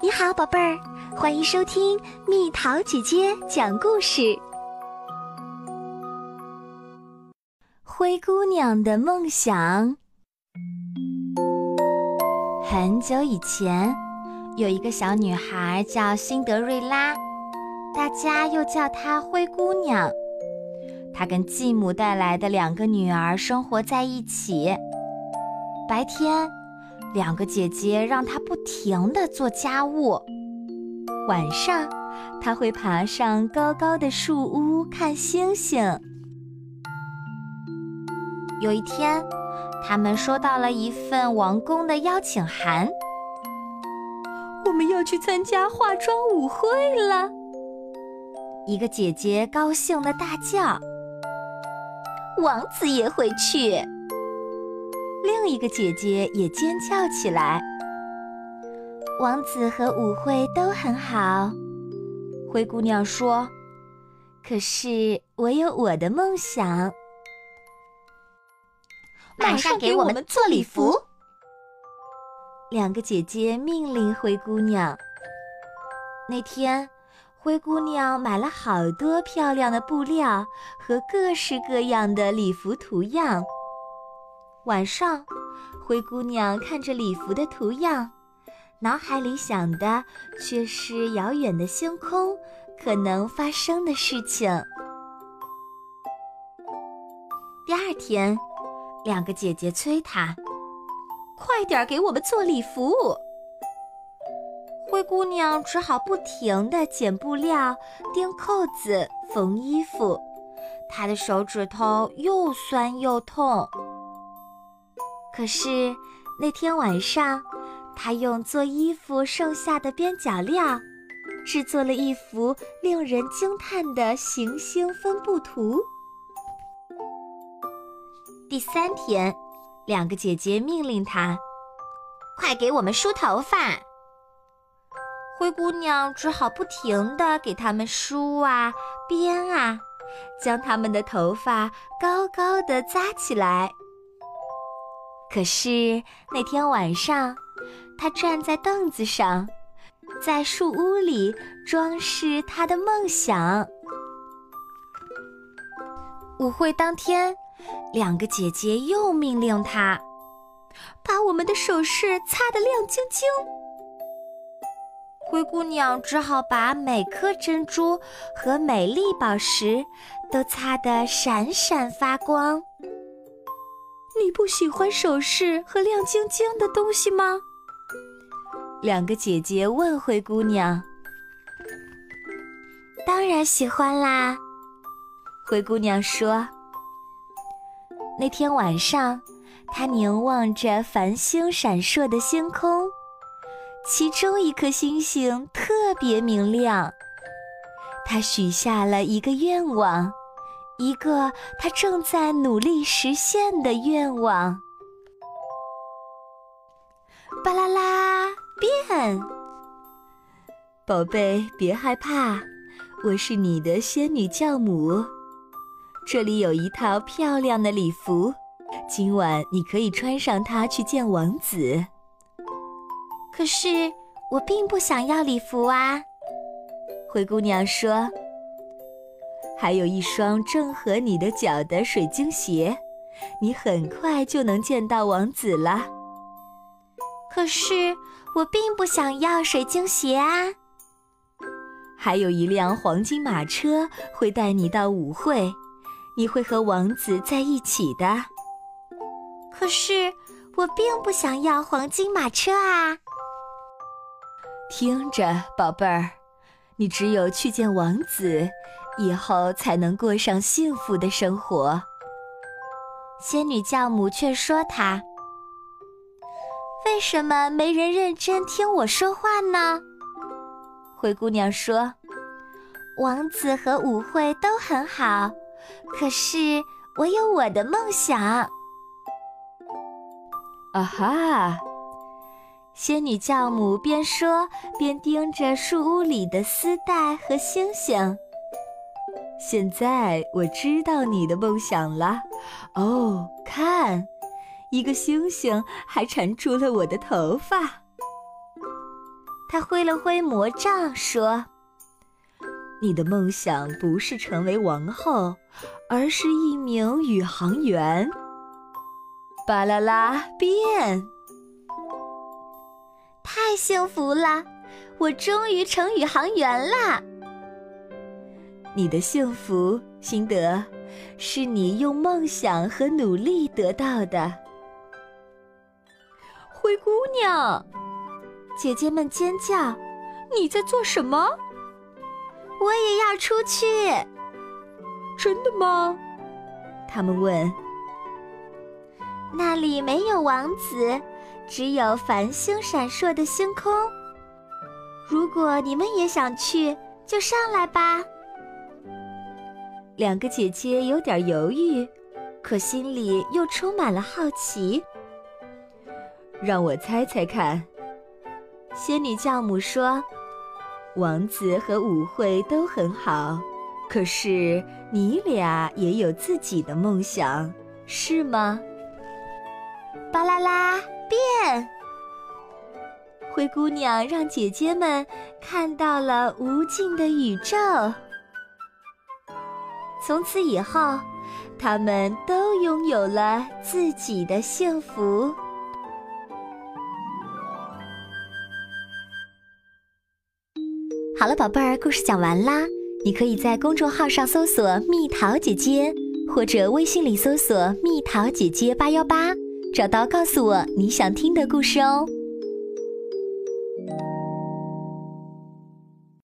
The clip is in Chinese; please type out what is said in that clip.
你好，宝贝儿，欢迎收听蜜桃姐姐讲故事。灰姑娘的梦想。很久以前，有一个小女孩叫辛德瑞拉，大家又叫她灰姑娘。她跟继母带来的两个女儿生活在一起，白天。两个姐姐让她不停地做家务，晚上她会爬上高高的树屋看星星。有一天，他们收到了一份王宫的邀请函，我们要去参加化妆舞会了。一个姐姐高兴的大叫：“王子也会去！”一个姐姐也尖叫起来。王子和舞会都很好，灰姑娘说：“可是我有我的梦想。”马上给我们做礼服。两个姐姐命令灰姑娘。那天，灰姑娘买了好多漂亮的布料和各式各样的礼服图样。晚上，灰姑娘看着礼服的图样，脑海里想的却是遥远的星空可能发生的事情。第二天，两个姐姐催她：“快点给我们做礼服。”灰姑娘只好不停地剪布料、钉扣子、缝衣服，她的手指头又酸又痛。可是那天晚上，她用做衣服剩下的边角料，制作了一幅令人惊叹的行星分布图。第三天，两个姐姐命令她：“快给我们梳头发。”灰姑娘只好不停地给他们梳啊、编啊，将他们的头发高高的扎起来。可是那天晚上，他站在凳子上，在树屋里装饰他的梦想。舞会当天，两个姐姐又命令他，把我们的首饰擦得亮晶晶。灰姑娘只好把每颗珍珠和美丽宝石都擦得闪闪发光。你不喜欢首饰和亮晶晶的东西吗？两个姐姐问灰姑娘。当然喜欢啦，灰姑娘说。那天晚上，她凝望着繁星闪烁的星空，其中一颗星星特别明亮。她许下了一个愿望。一个他正在努力实现的愿望。巴啦啦变，宝贝，别害怕，我是你的仙女教母。这里有一套漂亮的礼服，今晚你可以穿上它去见王子。可是我并不想要礼服啊，灰姑娘说。还有一双正合你的脚的水晶鞋，你很快就能见到王子了。可是我并不想要水晶鞋啊！还有一辆黄金马车会带你到舞会，你会和王子在一起的。可是我并不想要黄金马车啊！听着，宝贝儿，你只有去见王子。以后才能过上幸福的生活。仙女教母却说：“她为什么没人认真听我说话呢？”灰姑娘说：“王子和舞会都很好，可是我有我的梦想。”啊哈！仙女教母边说边盯着树屋里的丝带和星星。现在我知道你的梦想了，哦，看，一个星星还缠住了我的头发。他挥了挥魔杖，说：“你的梦想不是成为王后，而是一名宇航员。”巴啦啦变，太幸福了！我终于成宇航员啦！你的幸福，心得，是你用梦想和努力得到的。灰姑娘，姐姐们尖叫：“你在做什么？”我也要出去。真的吗？他们问。那里没有王子，只有繁星闪烁的星空。如果你们也想去，就上来吧。两个姐姐有点犹豫，可心里又充满了好奇。让我猜猜看，仙女教母说：“王子和舞会都很好，可是你俩也有自己的梦想，是吗？”巴啦啦变，灰姑娘让姐姐们看到了无尽的宇宙。从此以后，他们都拥有了自己的幸福。好了，宝贝儿，故事讲完啦。你可以在公众号上搜索“蜜桃姐姐”，或者微信里搜索“蜜桃姐姐八幺八”。找到，告诉我你想听的故事哦。